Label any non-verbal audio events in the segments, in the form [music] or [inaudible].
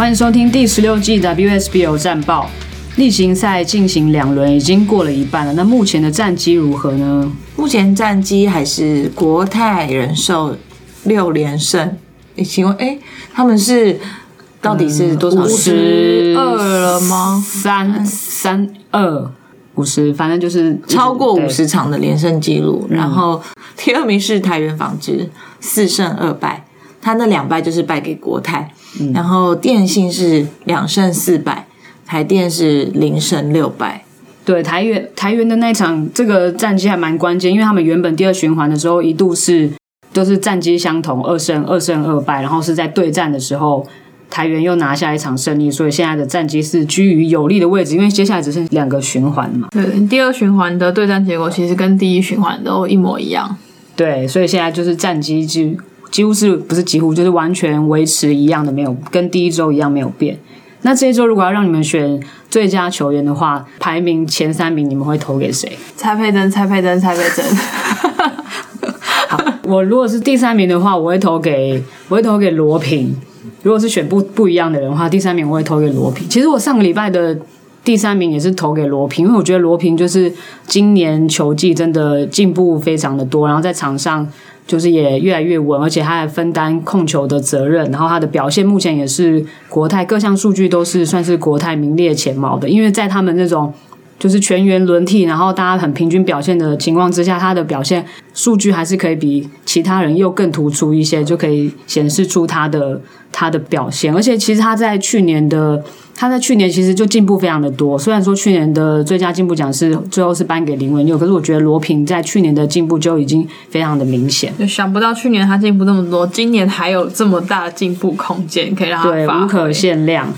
欢迎收听第十六季 WSBO 战报。例行赛进行两轮，已经过了一半了。那目前的战绩如何呢？目前战绩还是国泰人寿六连胜。诶，请问，哎，他们是到底是多少？五十二了吗？三三二五十，反正就是超过对五十场的连胜记录。然后第二名是台元纺织，四胜二败，他那两败就是败给国泰。然后电信是两胜四败，台电是零胜六败。对台元台元的那场这个战绩还蛮关键，因为他们原本第二循环的时候一度是都是战绩相同，二胜二胜二败，然后是在对战的时候。台元又拿下一场胜利，所以现在的战绩是居于有利的位置，因为接下来只剩两个循环嘛。对，第二循环的对战结果其实跟第一循环都一模一样。对，所以现在就是战绩几几乎是不是几乎就是完全维持一样的，没有跟第一周一样没有变。那这一周如果要让你们选最佳球员的话，排名前三名你们会投给谁？蔡佩珍，蔡佩珍，蔡佩珍。[laughs] 我如果是第三名的话，我会投给我会投给罗平。如果是选不不一样的人的话，第三名我会投给罗平。其实我上个礼拜的第三名也是投给罗平，因为我觉得罗平就是今年球技真的进步非常的多，然后在场上就是也越来越稳，而且他还分担控球的责任，然后他的表现目前也是国泰各项数据都是算是国泰名列前茅的，因为在他们那种。就是全员轮替，然后大家很平均表现的情况之下，他的表现数据还是可以比其他人又更突出一些，就可以显示出他的他的表现。而且其实他在去年的他在去年其实就进步非常的多。虽然说去年的最佳进步奖是最后是颁给林文佑，可是我觉得罗平在去年的进步就已经非常的明显。就想不到去年他进步这么多，今年还有这么大的进步空间可以让他对，无可。限量。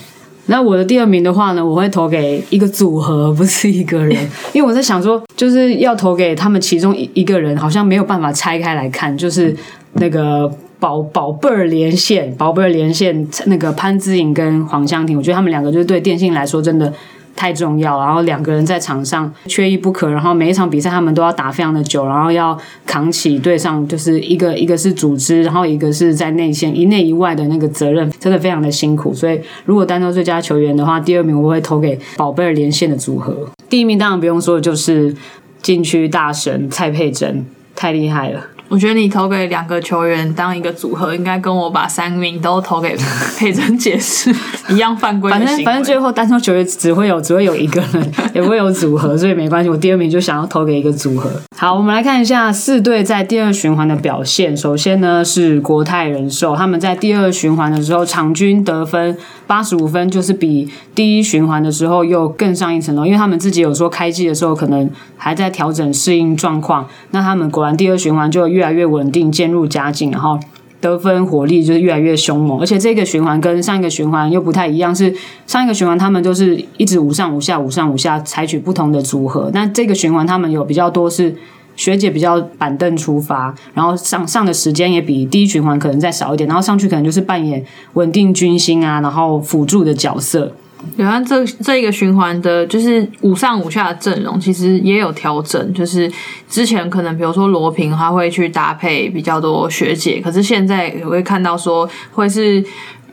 那我的第二名的话呢，我会投给一个组合，[laughs] 不是一个人，因为我在想说，就是要投给他们其中一一个人，好像没有办法拆开来看，就是那个宝宝贝儿连线，宝贝儿连线那个潘之颖跟黄湘婷，我觉得他们两个就是对电信来说真的。太重要，然后两个人在场上缺一不可，然后每一场比赛他们都要打非常的久，然后要扛起对上就是一个一个是组织，然后一个是在内线一内一外的那个责任，真的非常的辛苦。所以如果单挑最佳球员的话，第二名我会投给宝贝儿连线的组合，第一名当然不用说，就是禁区大神蔡佩珍，太厉害了。我觉得你投给两个球员当一个组合，应该跟我把三名都投给佩珍解释一样犯规。反正反正最后单挑球员只会有只会有一个人，[laughs] 也不会有组合，所以没关系。我第二名就想要投给一个组合。好，我们来看一下四队在第二循环的表现。首先呢是国泰人寿，他们在第二循环的时候场均得分八十五分，就是比第一循环的时候又更上一层楼。因为他们自己有说开季的时候可能还在调整适应状况，那他们果然第二循环就越来越稳定，渐入佳境，然后。得分火力就是越来越凶猛，而且这个循环跟上一个循环又不太一样，是上一个循环他们都是一直五上五下五上五下采取不同的组合，那这个循环他们有比较多是学姐比较板凳出发，然后上上的时间也比第一循环可能再少一点，然后上去可能就是扮演稳定军心啊，然后辅助的角色。有看这这一个循环的，就是五上五下的阵容，其实也有调整。就是之前可能比如说罗平他会去搭配比较多学姐，可是现在也会看到说会是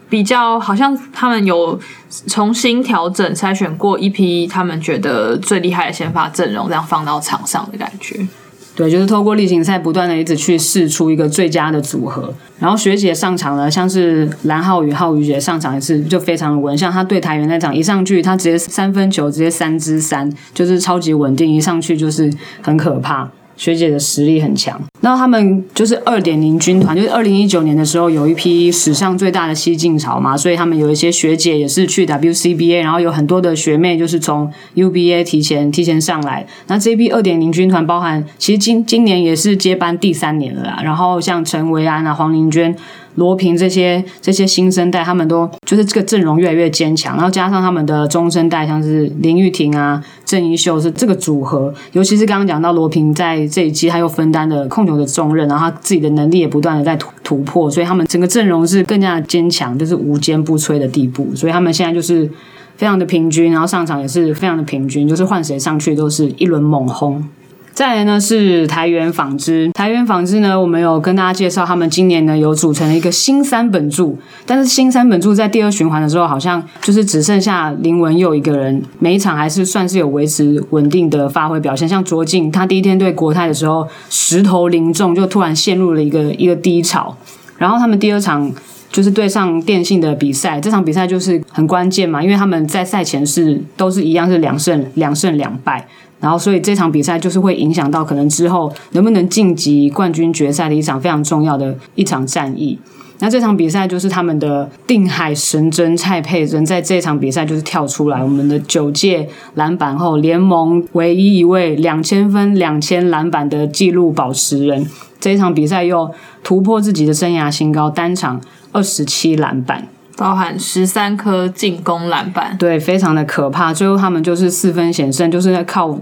比较好像他们有重新调整筛选过一批他们觉得最厉害的先发阵容，这样放到场上的感觉。对，就是透过例行赛不断的一直去试出一个最佳的组合。然后学姐上场呢，像是蓝浩宇、浩宇姐上场也是就非常的稳，像她对台员那场一上去，她直接三分球直接三支三，就是超级稳定，一上去就是很可怕。学姐的实力很强，那他们就是二点零军团，就是二零一九年的时候有一批史上最大的西进潮嘛，所以他们有一些学姐也是去 WCBA，然后有很多的学妹就是从 UBA 提前提前上来。那这批二点零军团包含，其实今今年也是接班第三年了啦。然后像陈维安啊、黄玲娟、罗平这些这些新生代，他们都就是这个阵容越来越坚强，然后加上他们的中生代，像是林玉婷啊、郑一秀是这个组合，尤其是刚刚讲到罗平在这一季他又分担了控球的重任，然后他自己的能力也不断的在突突破，所以他们整个阵容是更加坚强，就是无坚不摧的地步。所以他们现在就是非常的平均，然后上场也是非常的平均，就是换谁上去都是一轮猛轰。再来呢是台元纺织，台元纺织呢，我们有跟大家介绍，他们今年呢有组成了一个新三本柱，但是新三本柱在第二循环的时候，好像就是只剩下林文佑一个人，每一场还是算是有维持稳定的发挥表现。像卓敬，他第一天对国泰的时候，石头零中，就突然陷入了一个一个低潮，然后他们第二场。就是对上电信的比赛，这场比赛就是很关键嘛，因为他们在赛前是都是一样是两胜两胜两败，然后所以这场比赛就是会影响到可能之后能不能晋级冠军决赛的一场非常重要的一场战役。那这场比赛就是他们的定海神针蔡佩珍在这场比赛就是跳出来，我们的九届篮板后联盟唯一一位两千分两千篮板的纪录保持人，这一场比赛又突破自己的生涯新高，单场。二十七篮板，包含十三颗进攻篮板，对，非常的可怕。最后他们就是四分险胜，就是在靠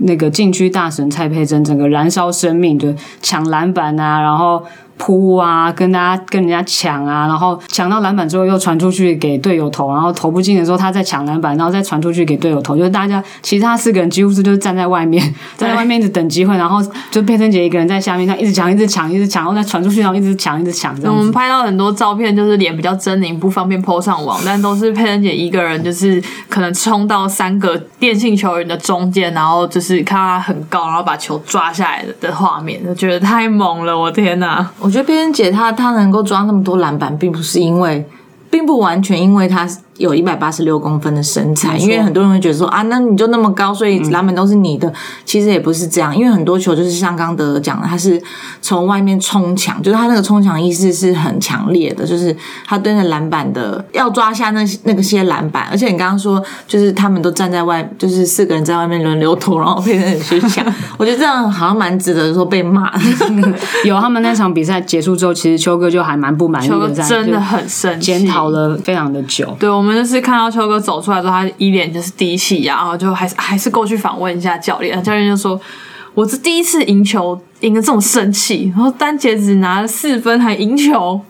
那个禁区大神蔡佩珍整个燃烧生命，就抢篮板啊，然后。扑啊，跟大家跟人家抢啊，然后抢到篮板之后又传出去给队友投，然后投不进的时候他再抢篮板，然后再传出去给队友投，就是大家其他四个人几乎是就是站在外面，站 [laughs] 在外面一直等机会，然后就佩珍姐一个人在下面，她一直抢，一直抢，一直抢，然后再传出去，然后一直抢，一直抢。我们拍到很多照片，就是脸比较狰狞，不方便 PO 上网，但都是佩珍姐一个人，就是可能冲到三个电信球员的中间，然后就是看他很高，然后把球抓下来的画面，就觉得太猛了，我天哪！我觉得佩恩姐她她能够抓那么多篮板，并不是因为，并不完全因为她。有一百八十六公分的身材，因为很多人会觉得说啊，那你就那么高，所以篮板都是你的。其实也不是这样，因为很多球就是像刚德讲的，他是从外面冲墙，就是他那个冲墙意识是很强烈的，就是他对那篮板的要抓下那些那个些篮板。而且你刚刚说，就是他们都站在外，就是四个人在外面轮流投，然后被人去抢。[laughs] 我觉得这样好像蛮值得说被骂。[laughs] 有他们那场比赛结束之后，其实秋哥就还蛮不满意的，真的很生气，检讨了非常的久。对我们就是看到秋哥走出来之后，他一脸就是低气压，然后就还是还是过去访问一下教练。教练就说：“我是第一次赢球，赢得这么生气。然后单节只拿了四分还赢球。”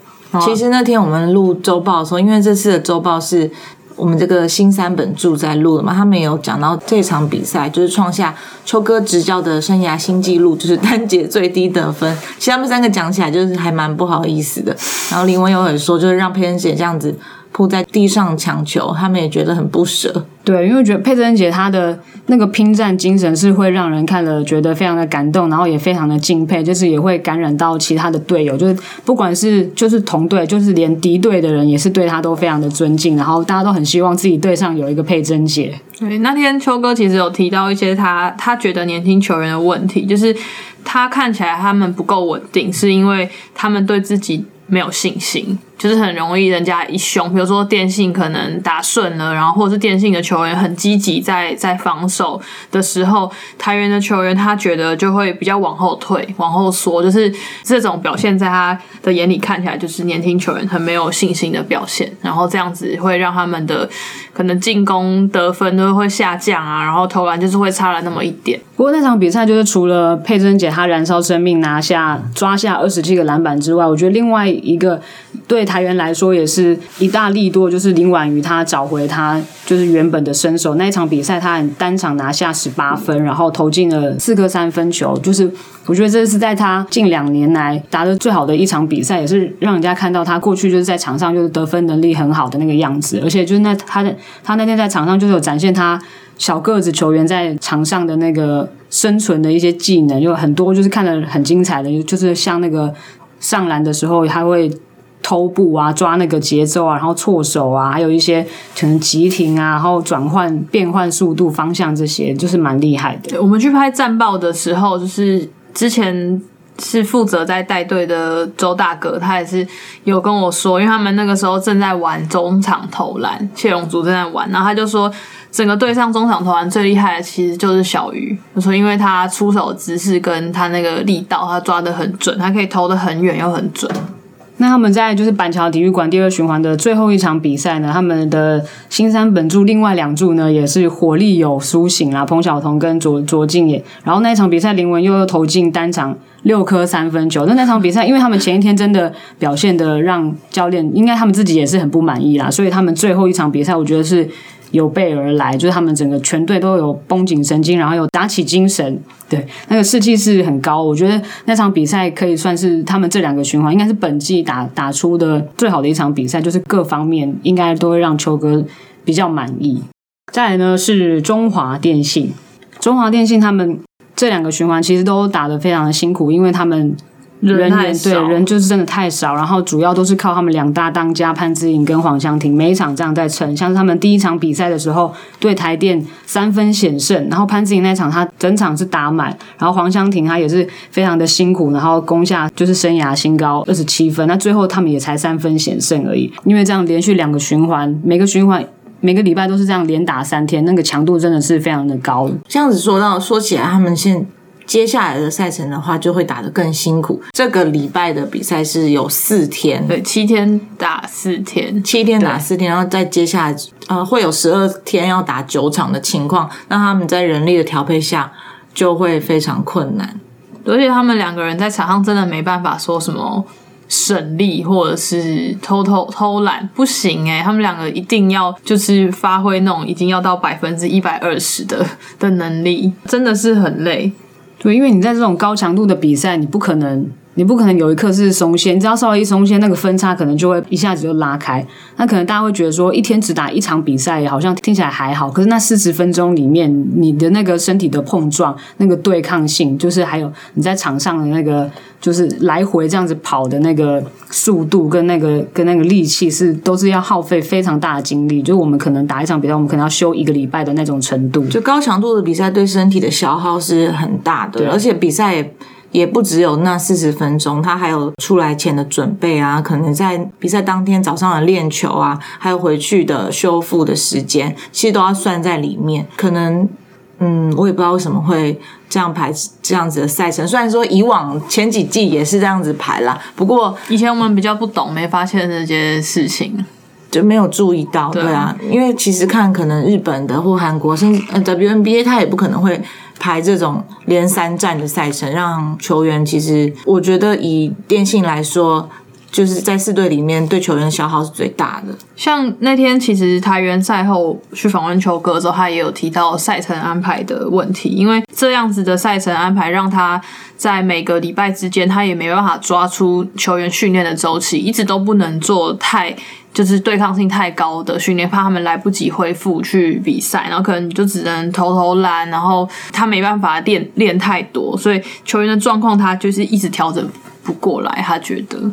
其实那天我们录周报的时候，因为这次的周报是我们这个新三本柱在录的嘛，他们有讲到这场比赛就是创下秋哥执教的生涯新纪录，就是单节最低得分。其实他们三个讲起来就是还蛮不好意思的。然后林文友也说，就是让佩恩姐这样子。扑在地上抢球，他们也觉得很不舍。对，因为觉得佩珍姐她的那个拼战精神是会让人看了觉得非常的感动，然后也非常的敬佩，就是也会感染到其他的队友，就是不管是就是同队，就是连敌对的人也是对他都非常的尊敬，然后大家都很希望自己队上有一个佩珍姐。对，那天秋哥其实有提到一些他他觉得年轻球员的问题，就是他看起来他们不够稳定，是因为他们对自己没有信心。就是很容易人家一凶，比如说电信可能打顺了，然后或者是电信的球员很积极在在防守的时候，台员的球员他觉得就会比较往后退、往后缩，就是这种表现在他的眼里看起来就是年轻球员很没有信心的表现，然后这样子会让他们的可能进攻得分都会下降啊，然后投篮就是会差了那么一点。不过那场比赛就是除了佩珍姐她燃烧生命拿下抓下二十七个篮板之外，我觉得另外一个对。台员来说也是一大利多，就是林婉瑜她找回她就是原本的身手。那一场比赛，她很单场拿下十八分，然后投进了四个三分球。就是我觉得这是在她近两年来打的最好的一场比赛，也是让人家看到她过去就是在场上就是得分能力很好的那个样子。而且就是那她的她那天在场上就是有展现她小个子球员在场上的那个生存的一些技能，有很多就是看得很精彩的，就是像那个上篮的时候，他会。偷步啊，抓那个节奏啊，然后错手啊，还有一些可能急停啊，然后转换变换速度、方向这些，就是蛮厉害的。我们去拍战报的时候，就是之前是负责在带队的周大哥，他也是有跟我说，因为他们那个时候正在玩中场投篮，谢龙族正在玩，然后他就说，整个队上中场投篮最厉害的其实就是小鱼，我说因为他出手姿势跟他那个力道，他抓的很准，他可以投的很远又很准。那他们在就是板桥体育馆第二循环的最后一场比赛呢，他们的新三本柱另外两柱呢也是火力有苏醒啊，彭晓彤跟卓卓敬也。然后那一场比赛林文又又投进单场六颗三分球。那那场比赛，因为他们前一天真的表现的让教练应该他们自己也是很不满意啦，所以他们最后一场比赛，我觉得是。有备而来，就是他们整个全队都有绷紧神经，然后有打起精神，对，那个士气是很高。我觉得那场比赛可以算是他们这两个循环应该是本季打打出的最好的一场比赛，就是各方面应该都会让秋哥比较满意。再来呢是中华电信，中华电信他们这两个循环其实都打得非常的辛苦，因为他们。人太员对人就是真的太少，然后主要都是靠他们两大当家潘之颖跟黄湘婷每一场这样在撑。像是他们第一场比赛的时候对台电三分险胜，然后潘之颖那场他整场是打满，然后黄湘婷她也是非常的辛苦，然后攻下就是生涯新高二十七分。那最后他们也才三分险胜而已，因为这样连续两个循环，每个循环每个礼拜都是这样连打三天，那个强度真的是非常的高。这样子说到说起来，他们现接下来的赛程的话，就会打得更辛苦。这个礼拜的比赛是有四天，对，七天打四天，七天打四天，然后再接下来呃会有十二天要打九场的情况，那他们在人力的调配下就会非常困难。而且他们两个人在场上真的没办法说什么省力或者是偷偷偷懒，不行诶、他们两个一定要就是发挥那种已经要到百分之一百二十的的能力，真的是很累。对，因为你在这种高强度的比赛，你不可能，你不可能有一刻是松懈，你只要稍微一松懈，那个分差可能就会一下子就拉开。那可能大家会觉得说，一天只打一场比赛，好像听起来还好，可是那四十分钟里面，你的那个身体的碰撞、那个对抗性，就是还有你在场上的那个，就是来回这样子跑的那个速度跟那个跟那个力气，是都是要耗费非常大的精力。就我们可能打一场比赛，我们可能要休一个礼拜的那种程度。就高强度的比赛对身体的消耗是很大的，而且比赛也也不只有那四十分钟，他还有出来前的准备啊，可能在比赛当天早上的练球啊，还有回去的修复的时间，其实都要算在里面。可能嗯，我也不知道为什么会这样排这样子的赛程。虽然说以往前几季也是这样子排啦，不过以前我们比较不懂，没发现这些事情。就没有注意到，对啊，因为其实看可能日本的或韩国，甚至呃 WNBA，他也不可能会排这种连三战的赛程，让球员其实我觉得以电信来说，就是在四队里面对球员的消耗是最大的。像那天其实台元赛后去访问球哥的时候，他也有提到赛程安排的问题，因为这样子的赛程安排让他在每个礼拜之间，他也没办法抓出球员训练的周期，一直都不能做太就是对抗性太高的训练，怕他们来不及恢复去比赛，然后可能就只能偷偷懒，然后他没办法练练太多，所以球员的状况他就是一直调整不过来，他觉得。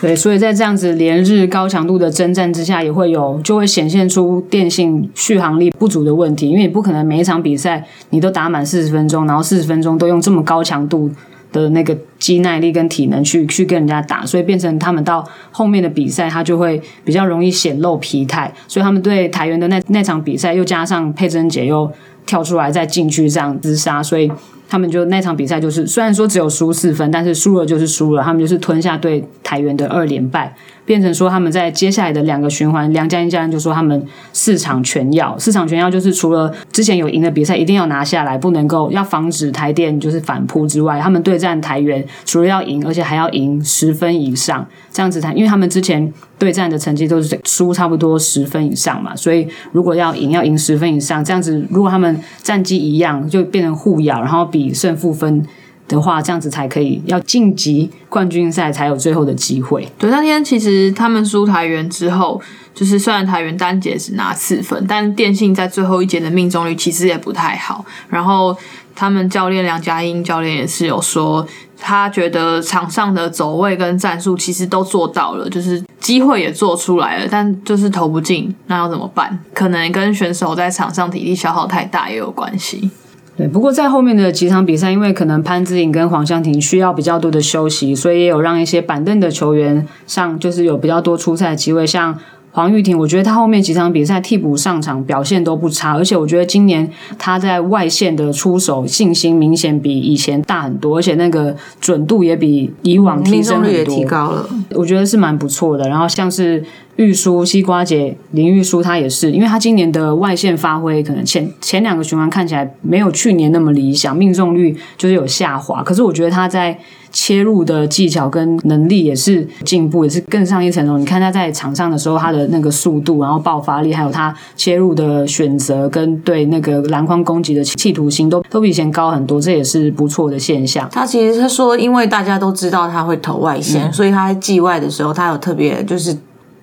对，所以在这样子连日高强度的征战之下，也会有就会显现出电信续航力不足的问题，因为你不可能每一场比赛你都打满四十分钟，然后四十分钟都用这么高强度的那个肌耐力跟体能去去跟人家打，所以变成他们到后面的比赛，他就会比较容易显露疲态，所以他们对台元的那那场比赛，又加上佩珍姐又跳出来再进去这样厮杀，所以。他们就那场比赛就是，虽然说只有输四分，但是输了就是输了。他们就是吞下对台元的二连败，变成说他们在接下来的两个循环，梁家英教练就说他们四场全要，四场全要就是除了之前有赢的比赛一定要拿下来，不能够要防止台电就是反扑之外，他们对战台元除了要赢，而且还要赢十分以上，这样子才，因为他们之前对战的成绩都是输差不多十分以上嘛，所以如果要赢要赢十分以上，这样子如果他们战绩一样，就变成互咬，然后比。比胜负分的话，这样子才可以要晋级冠军赛，才有最后的机会。对，那天其实他们输台元之后，就是虽然台元单节只拿四分，但电信在最后一节的命中率其实也不太好。然后他们教练梁家英教练也是有说，他觉得场上的走位跟战术其实都做到了，就是机会也做出来了，但就是投不进，那要怎么办？可能跟选手在场上体力消耗太大也有关系。对，不过在后面的几场比赛，因为可能潘之颖跟黄湘婷需要比较多的休息，所以也有让一些板凳的球员上，就是有比较多出赛机会。像黄玉婷，我觉得她后面几场比赛替补上场表现都不差，而且我觉得今年她在外线的出手信心明显比以前大很多，而且那个准度也比以往提升很多，命中率也提高了。我觉得是蛮不错的。然后像是玉书、西瓜姐、林玉书，她也是，因为她今年的外线发挥可能前前两个循环看起来没有去年那么理想，命中率就是有下滑。可是我觉得她在切入的技巧跟能力也是进步，也是更上一层楼。你看她在场上的时候，她的那个速度，然后爆发力，还有她切入的选择跟对那个篮筐攻击的企图心，都都比以前高很多，这也是不错的现象。他其实他说，因为大家都知道他会投外线，所以他在季外的时候，他有特别就是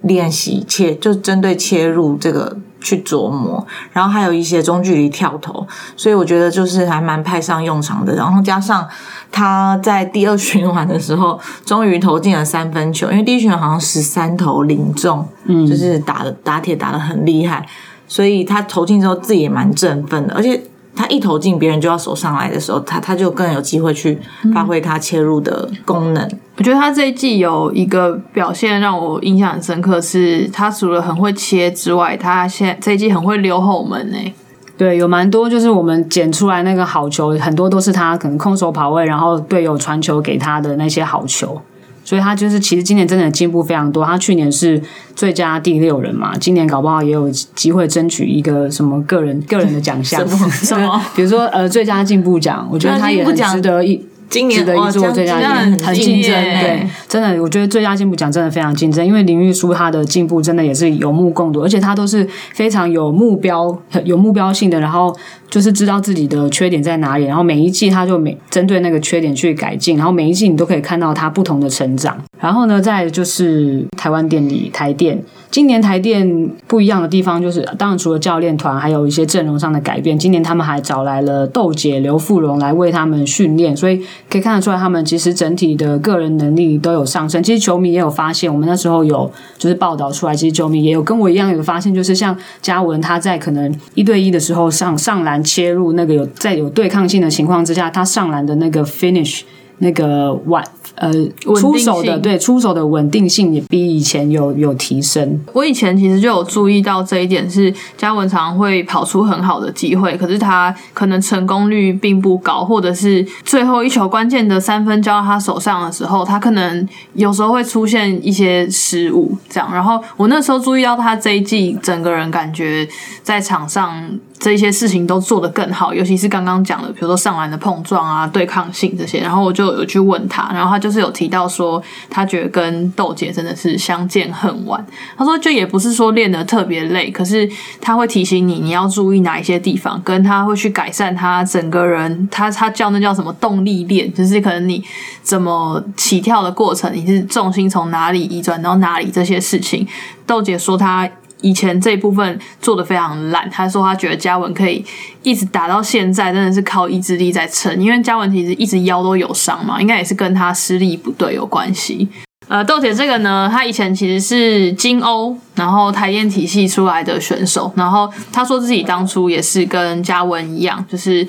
练习切，就针对切入这个去琢磨，然后还有一些中距离跳投，所以我觉得就是还蛮派上用场的。然后加上他在第二循环的时候，终于投进了三分球，因为第一循环好像十三投零中，嗯，就是打的打铁打的很厉害，所以他投进之后自己也蛮振奋的，而且。他一投进，别人就要守上来的时候，他他就更有机会去发挥他切入的功能。我觉得他这一季有一个表现让我印象很深刻，是他除了很会切之外，他现在这一季很会溜后门诶。对，有蛮多就是我们捡出来那个好球，很多都是他可能空手跑位，然后队友传球给他的那些好球。所以他就是其实今年真的进步非常多。他去年是最佳第六人嘛，今年搞不好也有机会争取一个什么个人个人的奖项，[laughs] 什么？比如说呃最佳进步奖，我觉得他也很值得一。今年的一座最佳很很竞争，对，真的，我觉得最佳进步奖真的非常竞争，因为林玉书他的进步真的也是有目共睹，而且他都是非常有目标、有目标性的，然后就是知道自己的缺点在哪里，然后每一季他就每针对那个缺点去改进，然后每一季你都可以看到他不同的成长。然后呢，再就是台湾电力台电。今年台电不一样的地方就是，当然除了教练团，还有一些阵容上的改变。今年他们还找来了豆姐刘富荣来为他们训练，所以可以看得出来，他们其实整体的个人能力都有上升。其实球迷也有发现，我们那时候有就是报道出来，其实球迷也有跟我一样有发现，就是像嘉文他在可能一对一的时候上上篮切入那个有在有对抗性的情况之下，他上篮的那个 finish 那个晚。呃，出手的对出手的稳定性也比以前有有提升。我以前其实就有注意到这一点，是嘉文常会跑出很好的机会，可是他可能成功率并不高，或者是最后一球关键的三分交到他手上的时候，他可能有时候会出现一些失误，这样。然后我那时候注意到他这一季整个人感觉在场上。这些事情都做得更好，尤其是刚刚讲的，比如说上篮的碰撞啊、对抗性这些。然后我就有去问他，然后他就就是有提到说，他觉得跟豆姐真的是相见恨晚。他说，就也不是说练得特别累，可是他会提醒你你要注意哪一些地方，跟他会去改善他整个人。他他叫那叫什么动力链，就是可能你怎么起跳的过程，你是重心从哪里移转到哪里这些事情。豆姐说他。以前这一部分做的非常烂，他说他觉得嘉文可以一直打到现在，真的是靠意志力在撑。因为嘉文其实一直腰都有伤嘛，应该也是跟他施力不对有关系。呃，豆姐这个呢，他以前其实是金欧，然后台电体系出来的选手，然后他说自己当初也是跟嘉文一样，就是。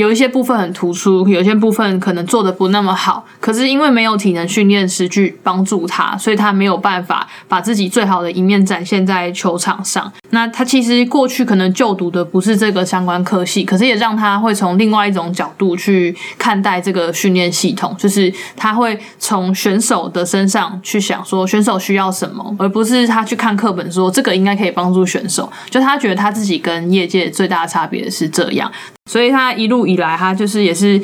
有一些部分很突出，有些部分可能做的不那么好。可是因为没有体能训练师去帮助他，所以他没有办法把自己最好的一面展现在球场上。那他其实过去可能就读的不是这个相关科系，可是也让他会从另外一种角度去看待这个训练系统，就是他会从选手的身上去想说选手需要什么，而不是他去看课本说这个应该可以帮助选手。就他觉得他自己跟业界最大的差别是这样。所以他一路以来，哈就是也是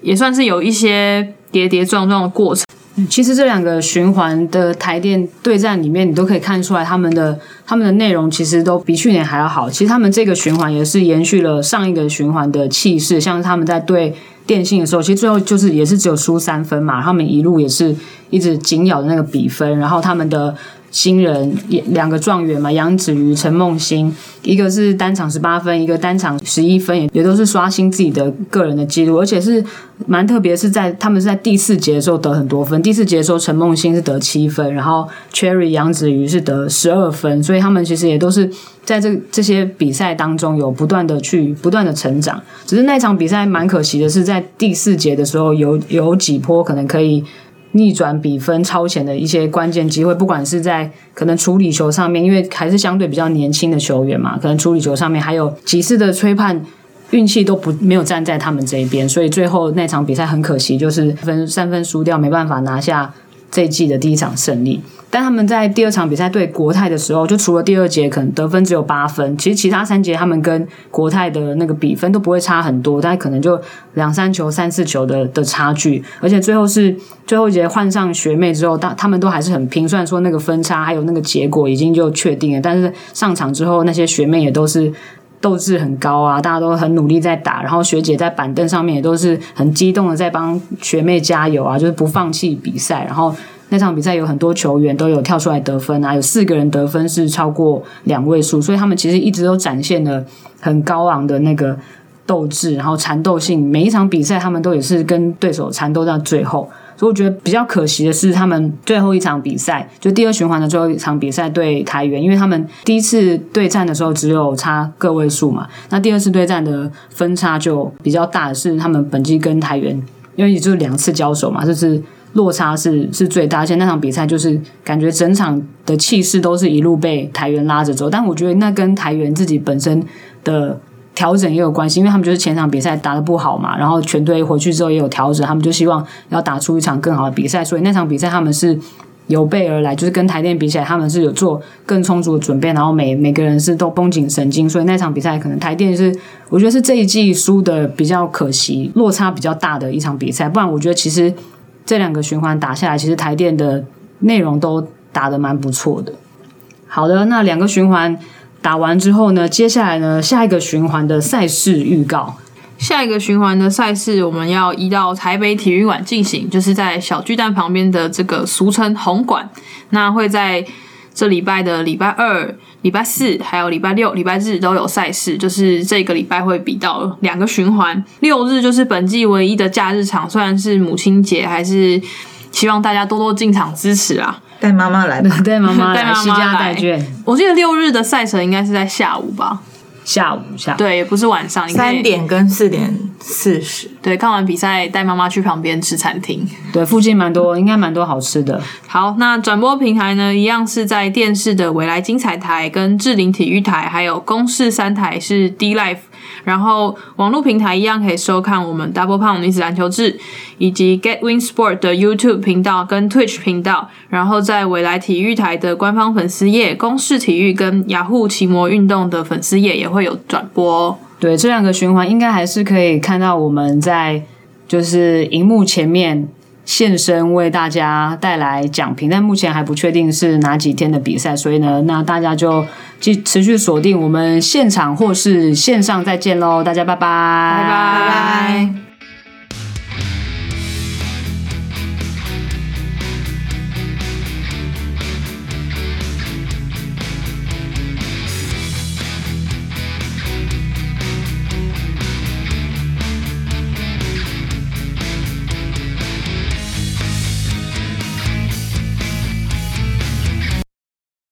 也算是有一些跌跌撞撞的过程。其实这两个循环的台电对战里面，你都可以看出来他们的他们的内容其实都比去年还要好。其实他们这个循环也是延续了上一个循环的气势，像是他们在对电信的时候，其实最后就是也是只有输三分嘛，他们一路也是一直紧咬的那个比分，然后他们的。新人两个状元嘛，杨子瑜、陈梦欣，一个是单场十八分，一个单场十一分，也也都是刷新自己的个人的记录，而且是蛮特别，是在他们是在第四节的时候得很多分。第四节的时候，陈梦欣是得七分，然后 Cherry 杨子瑜是得十二分，所以他们其实也都是在这这些比赛当中有不断的去不断的成长。只是那场比赛蛮可惜的是，在第四节的时候有有几波可能可以。逆转比分超前的一些关键机会，不管是在可能处理球上面，因为还是相对比较年轻的球员嘛，可能处理球上面还有几次的吹判运气都不没有站在他们这一边，所以最后那场比赛很可惜，就是分三分输掉，没办法拿下这一季的第一场胜利。但他们在第二场比赛对国泰的时候，就除了第二节可能得分只有八分，其实其他三节他们跟国泰的那个比分都不会差很多，但可能就两三球、三四球的的差距。而且最后是最后一节换上学妹之后，大他们都还是很拼，虽然说那个分差还有那个结果已经就确定了，但是上场之后那些学妹也都是。斗志很高啊，大家都很努力在打，然后学姐在板凳上面也都是很激动的在帮学妹加油啊，就是不放弃比赛。然后那场比赛有很多球员都有跳出来得分啊，有四个人得分是超过两位数，所以他们其实一直都展现了很高昂的那个斗志，然后缠斗性。每一场比赛他们都也是跟对手缠斗到最后。所以我觉得比较可惜的是，他们最后一场比赛，就第二循环的最后一场比赛对台元，因为他们第一次对战的时候只有差个位数嘛，那第二次对战的分差就比较大的是他们本季跟台元，因为也就是两次交手嘛，就是落差是是最大，而且那场比赛就是感觉整场的气势都是一路被台元拉着走，但我觉得那跟台元自己本身的。调整也有关系，因为他们就是前场比赛打的不好嘛，然后全队回去之后也有调整，他们就希望要打出一场更好的比赛，所以那场比赛他们是有备而来，就是跟台电比起来，他们是有做更充足的准备，然后每每个人是都绷紧神经，所以那场比赛可能台电是我觉得是这一季输的比较可惜，落差比较大的一场比赛，不然我觉得其实这两个循环打下来，其实台电的内容都打的蛮不错的。好的，那两个循环。打完之后呢，接下来呢，下一个循环的赛事预告。下一个循环的赛事，我们要移到台北体育馆进行，就是在小巨蛋旁边的这个俗称红馆。那会在这礼拜的礼拜二、礼拜四，还有礼拜六、礼拜日都有赛事。就是这个礼拜会比到两个循环，六日就是本季唯一的假日场。虽然是母亲节，还是希望大家多多进场支持啊。带妈妈来，带妈妈来，西 [laughs] 家带眷。我记得六日的赛程应该是在下午吧？下午下对，也不是晚上。三点跟四点四十。对，看完比赛带妈妈去旁边吃餐厅。对，附近蛮多，应该蛮多好吃的。好，那转播平台呢？一样是在电视的未来精彩台、跟智林体育台，还有公视三台是 D Life。然后网络平台一样可以收看我们 Double Pound 女子篮球志，以及 Get Win Sport 的 YouTube 频道跟 Twitch 频道。然后在未来体育台的官方粉丝页、公式体育跟雅虎奇摩运动的粉丝页也会有转播。对，这两个循环应该还是可以看到我们在就是荧幕前面。现身为大家带来奖品，但目前还不确定是哪几天的比赛，所以呢，那大家就继持续锁定我们现场或是线上再见喽，大家拜拜，拜拜。